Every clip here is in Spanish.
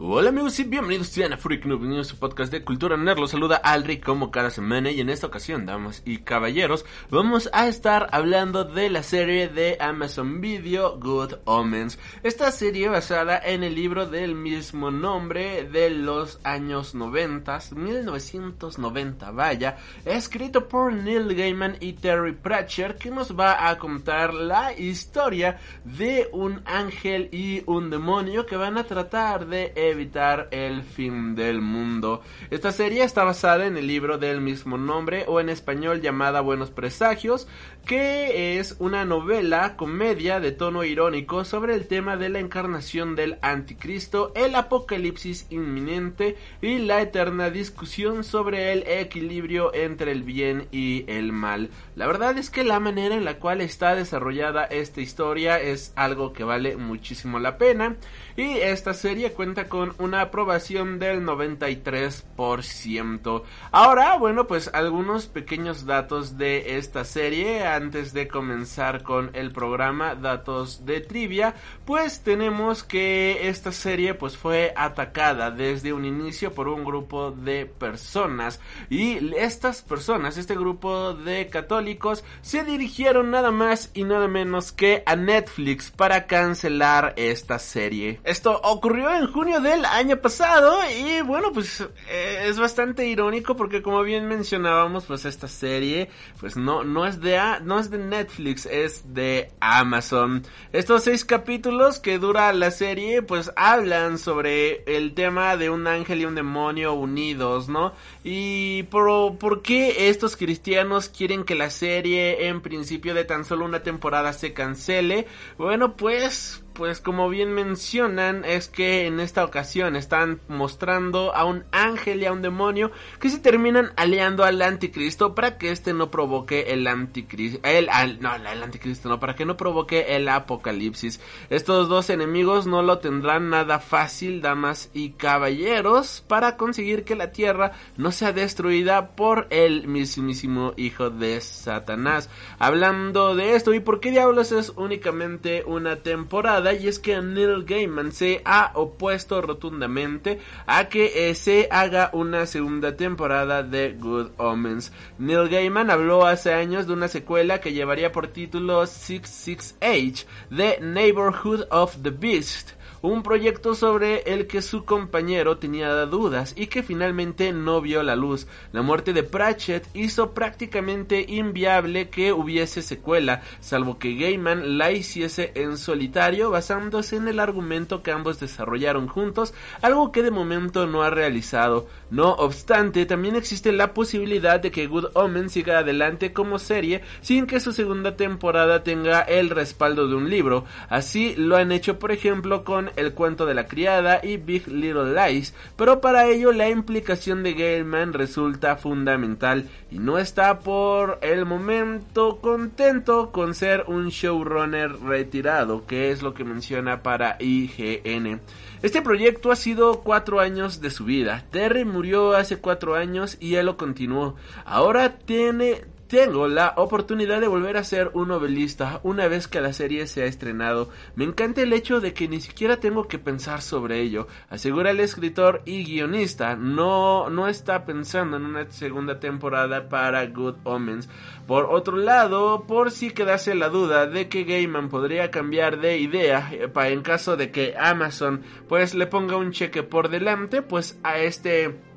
Hola amigos y bienvenidos a Freak Noob News, su podcast de cultura nerd. Los saluda Alri como cada semana y en esta ocasión, damas y caballeros, vamos a estar hablando de la serie de Amazon Video Good Omens. Esta serie basada en el libro del mismo nombre de los años 90, 1990, vaya, escrito por Neil Gaiman y Terry Pratchett que nos va a contar la historia de un ángel y un demonio que van a tratar de evitar el fin del mundo. Esta serie está basada en el libro del mismo nombre o en español llamada Buenos Presagios, que es una novela comedia de tono irónico sobre el tema de la encarnación del anticristo, el apocalipsis inminente y la eterna discusión sobre el equilibrio entre el bien y el mal. La verdad es que la manera en la cual está desarrollada esta historia es algo que vale muchísimo la pena y esta serie cuenta con una aprobación del 93%. Ahora, bueno, pues algunos pequeños datos de esta serie antes de comenzar con el programa, datos de trivia, pues tenemos que esta serie pues fue atacada desde un inicio por un grupo de personas y estas personas, este grupo de católicos se dirigieron nada más y nada menos que a Netflix para cancelar esta serie. Esto ocurrió en junio del año pasado y bueno, pues eh, es bastante irónico porque como bien mencionábamos, pues esta serie pues no no es de no es de Netflix, es de Amazon. Estos seis capítulos que dura la serie pues hablan sobre el tema de un ángel y un demonio unidos, ¿no? Y por, por qué estos cristianos quieren que la serie en principio de tan solo una temporada se cancele. Bueno, pues pues como bien mencionan, es que en esta ocasión están mostrando a un ángel y a un demonio que se terminan aliando al anticristo para que este no provoque el anticristo, el, no, el anticristo no, para que no provoque el apocalipsis. Estos dos enemigos no lo tendrán nada fácil, damas y caballeros, para conseguir que la tierra no sea destruida por el mismísimo hijo de Satanás. Hablando de esto y por qué diablos es únicamente una temporada, y es que Neil Gaiman se ha opuesto rotundamente a que eh, se haga una segunda temporada de Good Omens. Neil Gaiman habló hace años de una secuela que llevaría por título 66H, The Neighborhood of the Beast un proyecto sobre el que su compañero tenía dudas y que finalmente no vio la luz. La muerte de Pratchett hizo prácticamente inviable que hubiese secuela, salvo que Gaiman la hiciese en solitario basándose en el argumento que ambos desarrollaron juntos, algo que de momento no ha realizado. No obstante, también existe la posibilidad de que Good Omen siga adelante como serie sin que su segunda temporada tenga el respaldo de un libro. Así lo han hecho por ejemplo con el cuento de la criada y Big Little Lies, pero para ello la implicación de Gaiman resulta fundamental y no está por el momento contento con ser un showrunner retirado, que es lo que menciona para IGN. Este proyecto ha sido cuatro años de su vida. Terry murió hace cuatro años y él lo continuó. Ahora tiene tengo la oportunidad de volver a ser un novelista una vez que la serie se ha estrenado. Me encanta el hecho de que ni siquiera tengo que pensar sobre ello, asegura el escritor y guionista. No, no está pensando en una segunda temporada para Good Omens. Por otro lado, por si quedase la duda de que Gaiman podría cambiar de idea en caso de que Amazon pues le ponga un cheque por delante, pues a este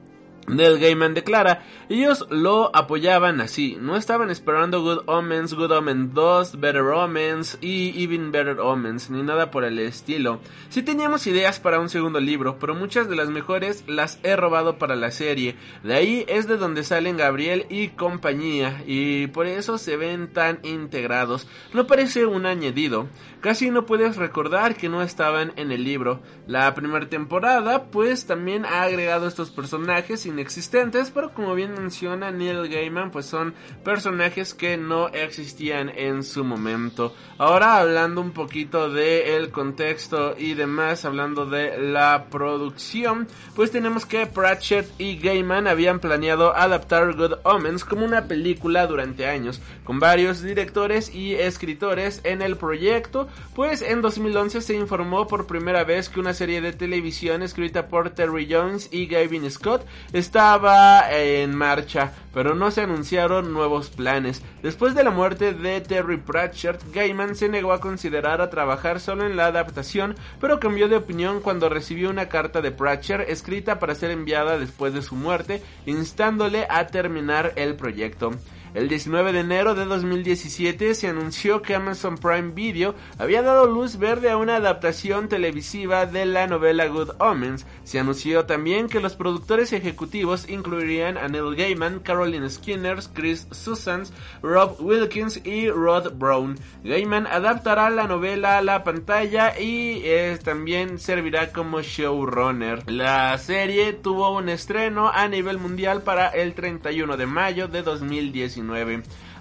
Neil Gaiman declara, ellos lo apoyaban así, no estaban esperando Good Omens, Good Omens 2, Better Omens y Even Better Omens, ni nada por el estilo. Sí teníamos ideas para un segundo libro, pero muchas de las mejores las he robado para la serie. De ahí es de donde salen Gabriel y compañía, y por eso se ven tan integrados. No parece un añadido. Casi no puedes recordar que no estaban en el libro. La primera temporada, pues también ha agregado estos personajes inexistentes, pero como bien menciona Neil Gaiman, pues son personajes que no existían en su momento. Ahora hablando un poquito de el contexto y demás, hablando de la producción, pues tenemos que Pratchett y Gaiman habían planeado adaptar Good Omens como una película durante años, con varios directores y escritores en el proyecto, pues en 2011 se informó por primera vez que una serie de televisión escrita por Terry Jones y Gavin Scott estaba en marcha, pero no se anunciaron nuevos planes. Después de la muerte de Terry Pratchett, Gaiman se negó a considerar a trabajar solo en la adaptación, pero cambió de opinión cuando recibió una carta de Pratchett escrita para ser enviada después de su muerte, instándole a terminar el proyecto. El 19 de enero de 2017 se anunció que Amazon Prime Video había dado luz verde a una adaptación televisiva de la novela Good Omens. Se anunció también que los productores ejecutivos incluirían a Neil Gaiman, Caroline Skinner, Chris Susans, Rob Wilkins y Rod Brown. Gaiman adaptará la novela a la pantalla y eh, también servirá como showrunner. La serie tuvo un estreno a nivel mundial para el 31 de mayo de 2019.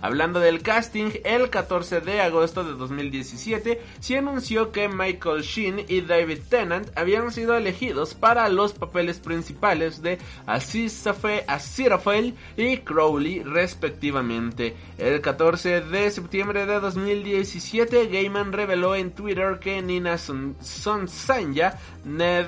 Hablando del casting, el 14 de agosto de 2017 se anunció que Michael Sheen y David Tennant habían sido elegidos para los papeles principales de Aziraphale y Crowley respectivamente. El 14 de septiembre de 2017 Gaiman reveló en Twitter que Nina Sonsanya, Ned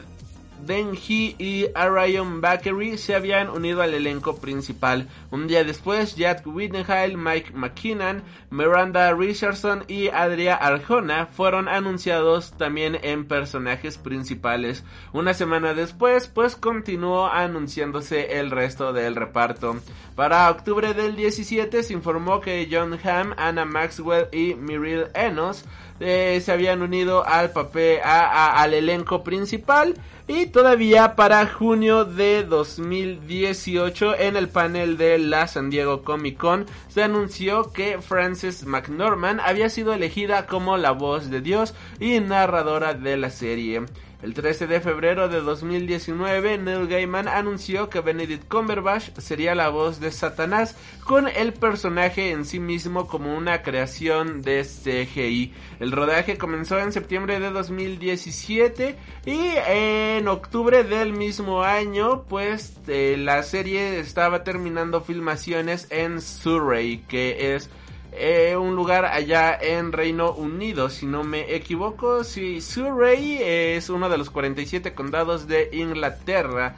Denji y Arion Bakery se habían unido al elenco principal. Un día después, Jack Wittenheim, Mike McKinnon, Miranda Richardson y Adria Arjona fueron anunciados también en personajes principales. Una semana después, pues continuó anunciándose el resto del reparto. Para octubre del 17 se informó que John Hamm, Anna Maxwell y Muriel Enos eh, se habían unido al papel, al elenco principal. Y todavía para junio de 2018 en el panel de la San Diego Comic Con se anunció que Frances McNorman había sido elegida como la voz de Dios y narradora de la serie. El 13 de febrero de 2019, Neil Gaiman anunció que Benedict Cumberbatch sería la voz de Satanás, con el personaje en sí mismo como una creación de CGI. El rodaje comenzó en septiembre de 2017 y en octubre del mismo año, pues eh, la serie estaba terminando filmaciones en Surrey, que es eh, un lugar allá en Reino Unido, si no me equivoco. Si Surrey es uno de los 47 condados de Inglaterra.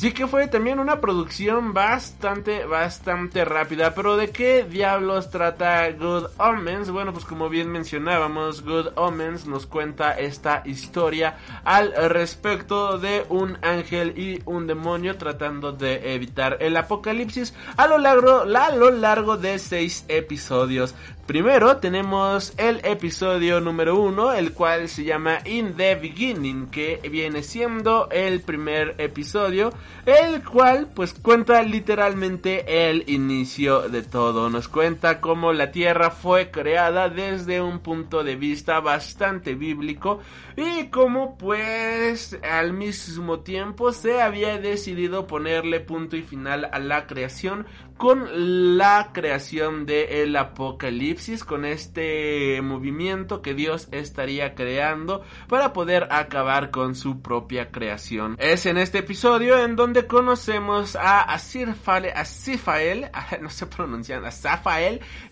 Sí que fue también una producción bastante, bastante rápida. Pero ¿de qué diablos trata Good Omens? Bueno, pues como bien mencionábamos, Good Omens nos cuenta esta historia al respecto de un ángel y un demonio tratando de evitar el apocalipsis a lo largo, a lo largo de seis episodios. Primero tenemos el episodio número uno, el cual se llama In the Beginning, que viene siendo el primer episodio, el cual pues cuenta literalmente el inicio de todo. Nos cuenta cómo la Tierra fue creada desde un punto de vista bastante bíblico y cómo pues al mismo tiempo se había decidido ponerle punto y final a la creación con la creación de el apocalipsis, con este movimiento que Dios estaría creando para poder acabar con su propia creación. Es en este episodio en donde conocemos a Asirfael, Asifael, no se pronuncian, a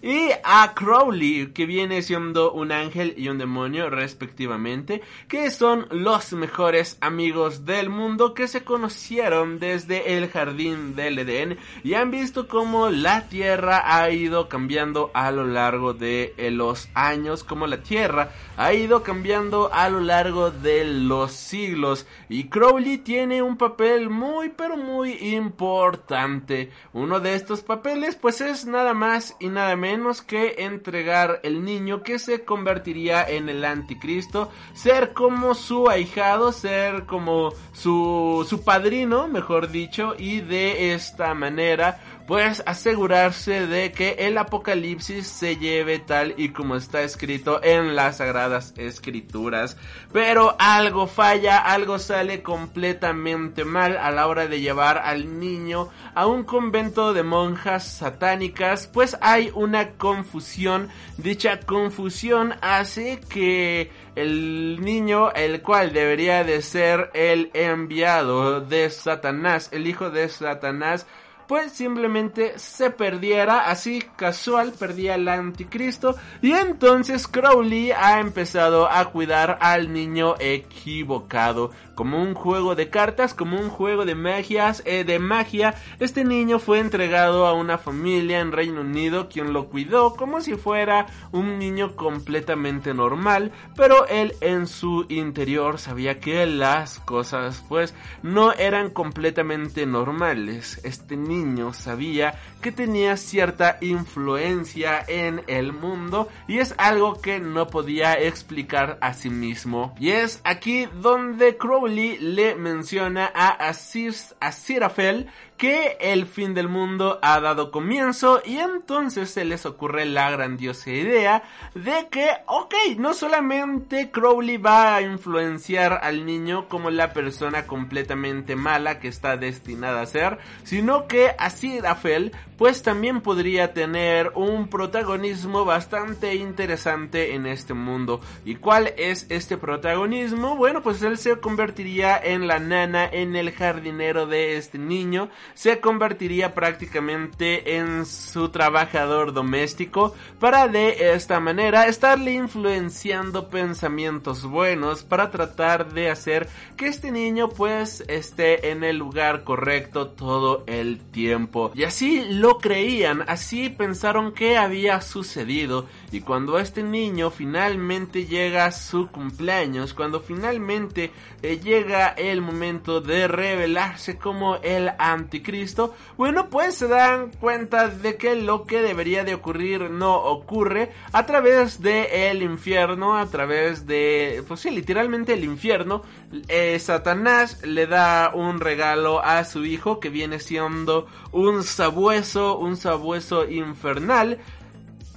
y a Crowley, que viene siendo un ángel y un demonio respectivamente, que son los mejores amigos del mundo que se conocieron desde el jardín del Edén y han visto cómo la Tierra ha ido cambiando a lo largo de los años, cómo la Tierra ha ido cambiando a lo largo de los siglos. Y Crowley tiene un papel muy pero muy importante. Uno de estos papeles pues es nada más y nada menos que entregar el niño que se convertiría en el anticristo, ser como su ahijado, ser como su, su padrino, mejor dicho, y de esta manera pues asegurarse de que el apocalipsis se lleve tal y como está escrito en las sagradas escrituras. Pero algo falla, algo sale completamente mal a la hora de llevar al niño a un convento de monjas satánicas, pues hay una confusión. Dicha confusión hace que el niño, el cual debería de ser el enviado de Satanás, el hijo de Satanás, pues simplemente se perdiera así casual, perdía el anticristo y entonces Crowley ha empezado a cuidar al niño equivocado como un juego de cartas, como un juego de magias, eh, de magia. Este niño fue entregado a una familia en Reino Unido quien lo cuidó como si fuera un niño completamente normal, pero él en su interior sabía que las cosas pues no eran completamente normales. Este niño sabía que tenía cierta influencia en el mundo y es algo que no podía explicar a sí mismo. Y es aquí donde Crowley le menciona a Asir, Asirafel que el fin del mundo ha dado comienzo y entonces se les ocurre la grandiosa idea de que, ok, no solamente Crowley va a influenciar al niño como la persona completamente mala que está destinada a ser, sino que Asirafel pues también podría tener un protagonismo bastante interesante en este mundo. ¿Y cuál es este protagonismo? Bueno, pues él se convertiría en la nana, en el jardinero de este niño, se convertiría prácticamente en su trabajador doméstico para de esta manera estarle influenciando pensamientos buenos para tratar de hacer que este niño pues esté en el lugar correcto todo el tiempo. Y así lo creían, así pensaron que había sucedido y cuando este niño finalmente llega a su cumpleaños, cuando finalmente eh, llega el momento de revelarse como el anticristo, bueno pues se dan cuenta de que lo que debería de ocurrir no ocurre a través de el infierno, a través de, pues sí, literalmente el infierno, eh, Satanás le da un regalo a su hijo que viene siendo un sabueso, un sabueso infernal,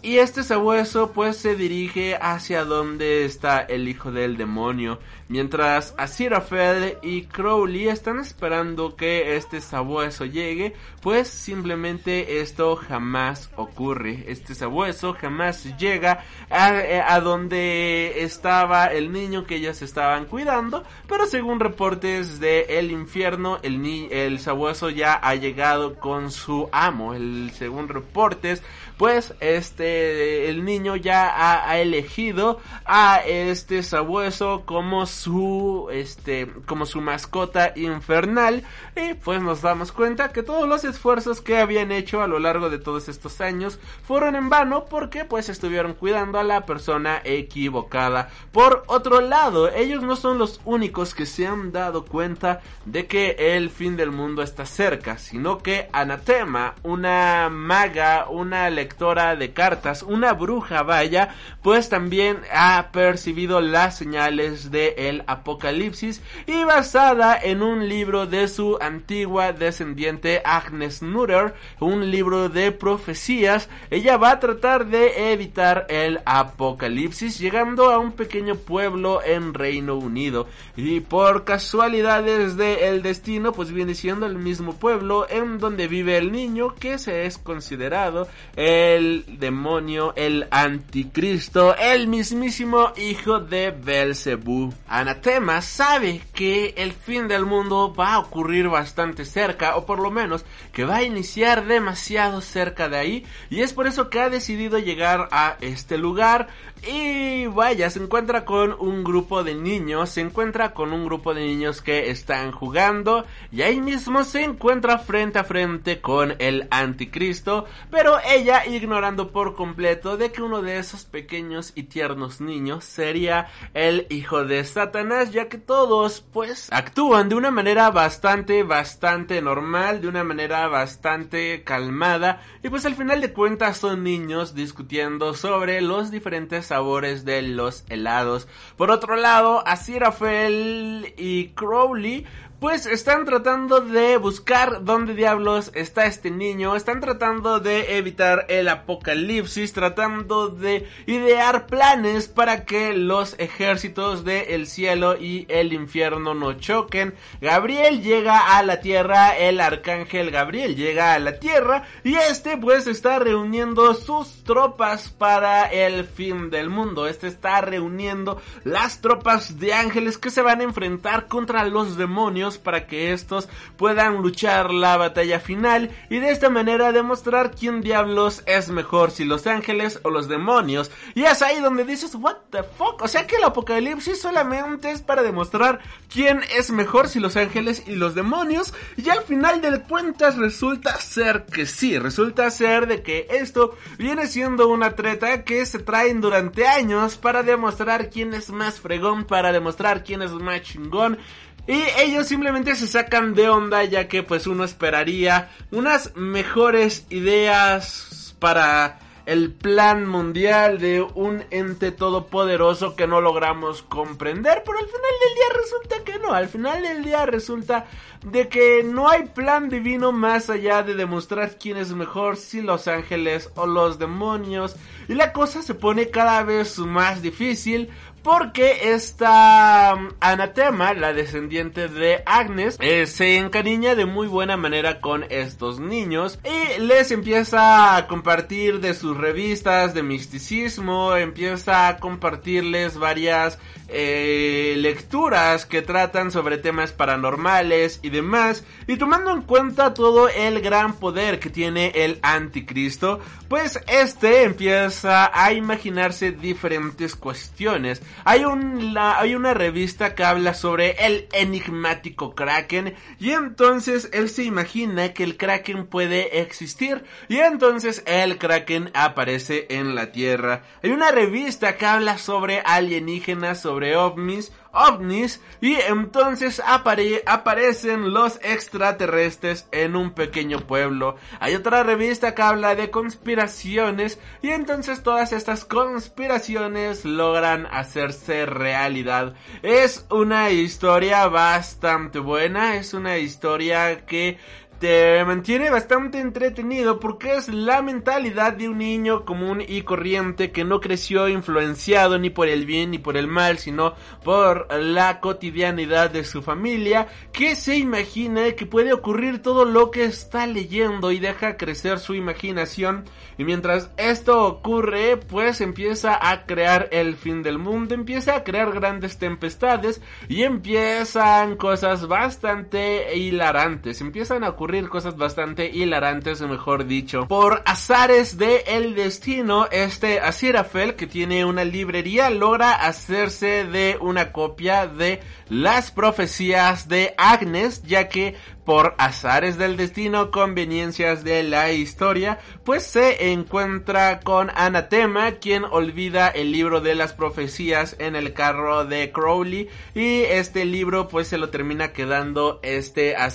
y este sabueso pues se dirige hacia donde está el hijo del demonio. Mientras Aziraphale y Crowley están esperando que este sabueso llegue, pues simplemente esto jamás ocurre. Este sabueso jamás llega a, donde estaba el niño que ellos estaban cuidando, pero según reportes de el infierno, el, el sabueso ya ha llegado con su amo. El, según reportes, pues este el niño ya ha, ha elegido a este sabueso como su este como su mascota infernal y pues nos damos cuenta que todos los esfuerzos que habían hecho a lo largo de todos estos años fueron en vano porque pues estuvieron cuidando a la persona equivocada. Por otro lado, ellos no son los únicos que se han dado cuenta de que el fin del mundo está cerca, sino que Anatema, una maga, una lectora de cartas, una bruja vaya, pues también ha percibido las señales de el apocalipsis y basada en un libro de su antigua descendiente Agnes Nutter, un libro de profecías, ella va a tratar de evitar el apocalipsis llegando a un pequeño pueblo en Reino Unido y por casualidades del destino pues viene siendo el mismo pueblo en donde vive el niño que se es considerado el demonio, el anticristo, el mismísimo hijo de Belzebú. Anatema sabe que el fin del mundo va a ocurrir bastante cerca, o por lo menos que va a iniciar demasiado cerca de ahí, y es por eso que ha decidido llegar a este lugar y vaya, se encuentra con un grupo de niños, se encuentra con un grupo de niños que están jugando y ahí mismo se encuentra frente a frente con el anticristo, pero ella ignorando por completo de que uno de esos pequeños y tiernos niños sería el hijo de Satanás, ya que todos pues actúan de una manera bastante, bastante normal, de una manera bastante calmada y pues al final de cuentas son niños discutiendo sobre los diferentes sabores de los helados. Por otro lado, Aziraphale y Crowley pues están tratando de buscar dónde diablos está este niño, están tratando de evitar el apocalipsis, tratando de idear planes para que los ejércitos del cielo y el infierno no choquen. Gabriel llega a la tierra, el arcángel Gabriel llega a la tierra y este pues está reuniendo sus tropas para el fin del mundo. Este está reuniendo las tropas de ángeles que se van a enfrentar contra los demonios para que estos puedan luchar la batalla final y de esta manera demostrar quién diablos es mejor, si los ángeles o los demonios. Y es ahí donde dices, what the fuck? O sea que el apocalipsis solamente es para demostrar quién es mejor, si los ángeles y los demonios. Y al final de cuentas resulta ser que sí, resulta ser de que esto viene siendo una treta que se traen durante años para demostrar quién es más fregón, para demostrar quién es más chingón. Y ellos simplemente se sacan de onda ya que pues uno esperaría unas mejores ideas para el plan mundial de un ente todopoderoso que no logramos comprender, pero al final del día resulta que no, al final del día resulta de que no hay plan divino más allá de demostrar quién es mejor, si los ángeles o los demonios, y la cosa se pone cada vez más difícil porque esta um, Anatema, la descendiente de Agnes, eh, se encariña de muy buena manera con estos niños y les empieza a compartir de sus revistas de misticismo, empieza a compartirles varias eh, lecturas que tratan sobre temas paranormales y demás, y tomando en cuenta todo el gran poder que tiene el anticristo, pues este empieza a imaginarse diferentes cuestiones. Hay, un, hay una revista que habla sobre el enigmático kraken, y entonces él se imagina que el kraken puede existir, y entonces el kraken aparece en la tierra. Hay una revista que habla sobre alienígenas, sobre ovnis, ovnis y entonces aparecen los extraterrestres en un pequeño pueblo. Hay otra revista que habla de conspiraciones y entonces todas estas conspiraciones logran hacerse realidad. Es una historia bastante buena, es una historia que te mantiene bastante entretenido porque es la mentalidad de un niño común y corriente que no creció influenciado ni por el bien ni por el mal, sino por la cotidianidad de su familia, que se imagina que puede ocurrir todo lo que está leyendo y deja crecer su imaginación. Y mientras esto ocurre, pues empieza a crear el fin del mundo, empieza a crear grandes tempestades y empiezan cosas bastante hilarantes, empiezan a ocurrir cosas bastante hilarantes, mejor dicho. Por azares de el destino, este Asirafel, que tiene una librería, logra hacerse de una copia de las profecías de Agnes, ya que por azares del destino, conveniencias de la historia, pues se encuentra con Anatema, quien olvida el libro de las profecías en el carro de Crowley y este libro pues se lo termina quedando este a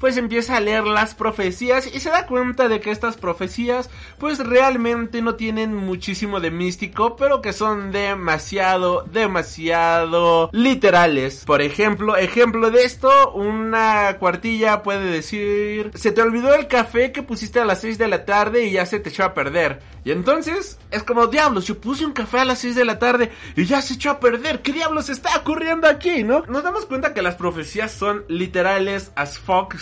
pues empieza a leer las profecías y se da cuenta de que estas profecías pues realmente no tienen muchísimo de místico, pero que son demasiado, demasiado Por ejemplo, ejemplo de esto, una puede decir, se te olvidó el café que pusiste a las 6 de la tarde y ya se te echó a perder. Y entonces es como, diablos, yo puse un café a las 6 de la tarde y ya se echó a perder. ¿Qué diablos está ocurriendo aquí, no? Nos damos cuenta que las profecías son literales as fuck.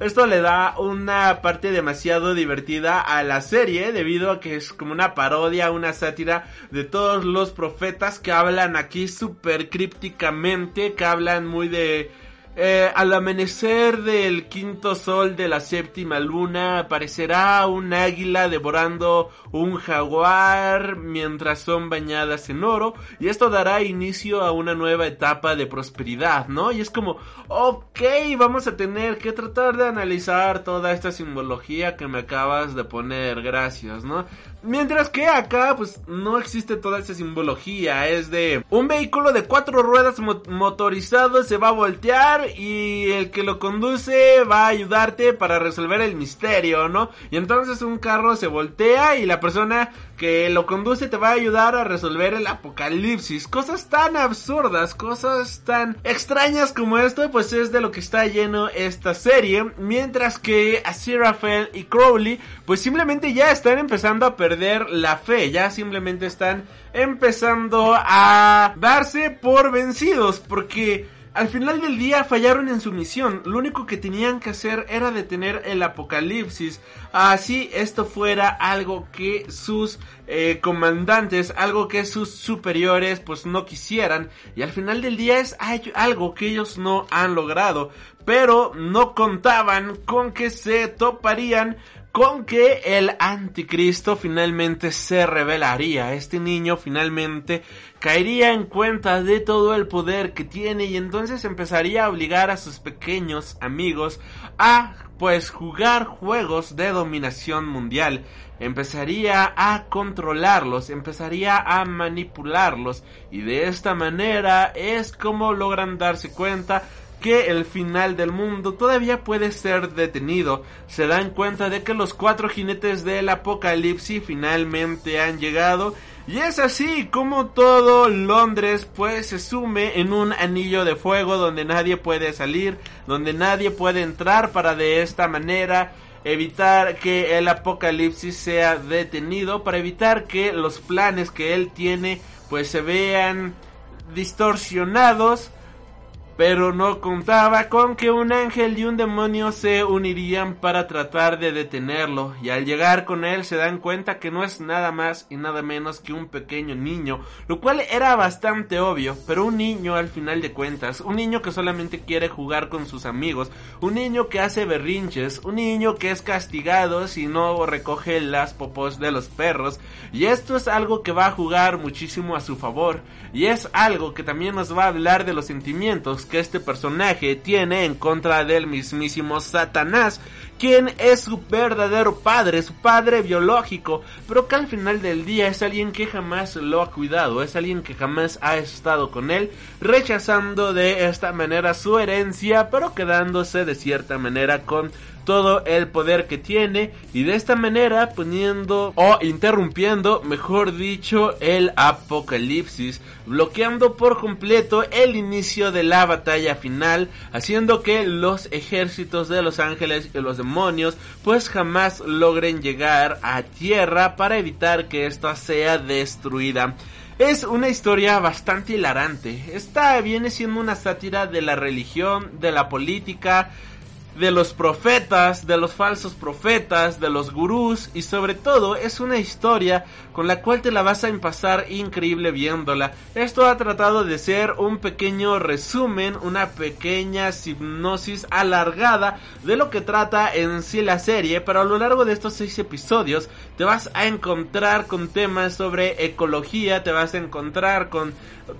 Esto le da una parte demasiado divertida a la serie debido a que es como una parodia, una sátira de todos los profetas que hablan aquí súper crípticamente, que hablan muy de eh, al amanecer del quinto sol de la séptima luna aparecerá un águila devorando un jaguar mientras son bañadas en oro y esto dará inicio a una nueva etapa de prosperidad, ¿no? Y es como, ok, vamos a tener que tratar de analizar toda esta simbología que me acabas de poner, gracias, ¿no? Mientras que acá, pues no existe toda esa simbología. Es de un vehículo de cuatro ruedas motorizado se va a voltear y el que lo conduce va a ayudarte para resolver el misterio, ¿no? Y entonces un carro se voltea y la persona que lo conduce te va a ayudar a resolver el apocalipsis. Cosas tan absurdas, cosas tan extrañas como esto, pues es de lo que está lleno esta serie. Mientras que Aziraphale y Crowley, pues simplemente ya están empezando a perder la fe, ya simplemente están empezando a darse por vencidos, porque al final del día fallaron en su misión. Lo único que tenían que hacer era detener el apocalipsis. Así esto fuera algo que sus eh, comandantes, algo que sus superiores pues no quisieran. Y al final del día es algo que ellos no han logrado. Pero no contaban con que se toparían con que el anticristo finalmente se revelaría. Este niño finalmente caería en cuenta de todo el poder que tiene y entonces empezaría a obligar a sus pequeños amigos a pues jugar juegos de dominación mundial. Empezaría a controlarlos, empezaría a manipularlos y de esta manera es como logran darse cuenta que el final del mundo todavía puede ser detenido. Se dan cuenta de que los cuatro jinetes del apocalipsis finalmente han llegado. Y es así como todo Londres pues se sume en un anillo de fuego donde nadie puede salir, donde nadie puede entrar para de esta manera evitar que el apocalipsis sea detenido, para evitar que los planes que él tiene pues se vean distorsionados pero no contaba con que un ángel y un demonio se unirían para tratar de detenerlo, y al llegar con él se dan cuenta que no es nada más y nada menos que un pequeño niño, lo cual era bastante obvio, pero un niño al final de cuentas, un niño que solamente quiere jugar con sus amigos, un niño que hace berrinches, un niño que es castigado si no recoge las popos de los perros, y esto es algo que va a jugar muchísimo a su favor, y es algo que también nos va a hablar de los sentimientos que este personaje tiene en contra del mismísimo Satanás, quien es su verdadero padre, su padre biológico, pero que al final del día es alguien que jamás lo ha cuidado, es alguien que jamás ha estado con él, rechazando de esta manera su herencia, pero quedándose de cierta manera con todo el poder que tiene y de esta manera poniendo o interrumpiendo, mejor dicho, el apocalipsis, bloqueando por completo el inicio de la batalla final, haciendo que los ejércitos de los ángeles y los demonios pues jamás logren llegar a tierra para evitar que esta sea destruida. Es una historia bastante hilarante. Esta viene siendo una sátira de la religión, de la política, de los profetas, de los falsos profetas, de los gurús y sobre todo es una historia con la cual te la vas a pasar increíble viéndola. Esto ha tratado de ser un pequeño resumen, una pequeña hipnosis alargada de lo que trata en sí la serie, pero a lo largo de estos seis episodios te vas a encontrar con temas sobre ecología, te vas a encontrar con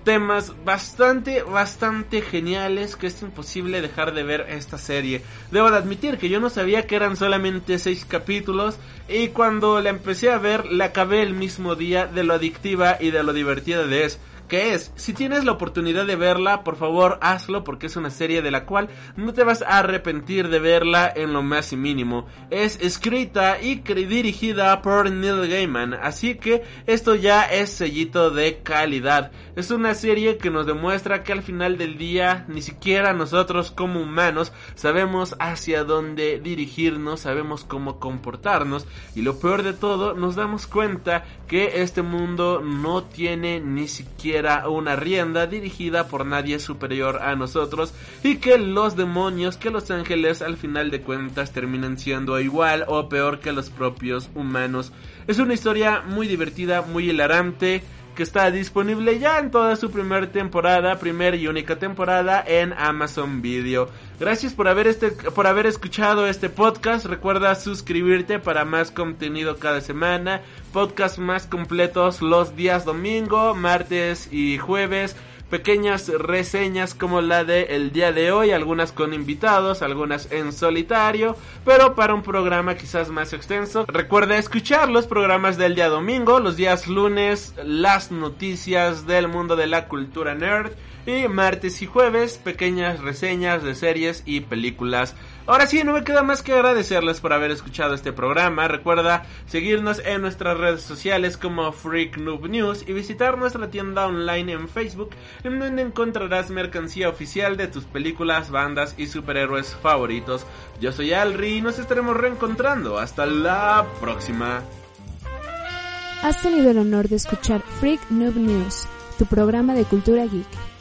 temas bastante, bastante geniales que es imposible dejar de ver esta serie. Debo de admitir que yo no sabía que eran solamente seis capítulos y cuando la empecé a ver la acabé el mismo día de lo adictiva y de lo divertida de es que es, si tienes la oportunidad de verla, por favor hazlo porque es una serie de la cual no te vas a arrepentir de verla en lo más y mínimo. Es escrita y dirigida por Neil Gaiman, así que esto ya es sellito de calidad. Es una serie que nos demuestra que al final del día ni siquiera nosotros como humanos sabemos hacia dónde dirigirnos, sabemos cómo comportarnos y lo peor de todo nos damos cuenta que este mundo no tiene ni siquiera una rienda dirigida por nadie superior a nosotros y que los demonios, que los ángeles al final de cuentas terminan siendo igual o peor que los propios humanos. Es una historia muy divertida, muy hilarante que está disponible ya en toda su primera temporada, primera y única temporada en Amazon Video. Gracias por haber este por haber escuchado este podcast. Recuerda suscribirte para más contenido cada semana, podcast más completos los días domingo, martes y jueves pequeñas reseñas como la de el día de hoy, algunas con invitados, algunas en solitario, pero para un programa quizás más extenso. Recuerda escuchar los programas del día domingo, los días lunes, las noticias del mundo de la cultura nerd Y martes y jueves, pequeñas reseñas de series y películas. Ahora sí, no me queda más que agradecerles por haber escuchado este programa. Recuerda seguirnos en nuestras redes sociales como Freak Noob News y visitar nuestra tienda online en Facebook, en donde encontrarás mercancía oficial de tus películas, bandas y superhéroes favoritos. Yo soy Alri y nos estaremos reencontrando. Hasta la próxima. Has tenido el honor de escuchar Freak Noob News, tu programa de cultura geek.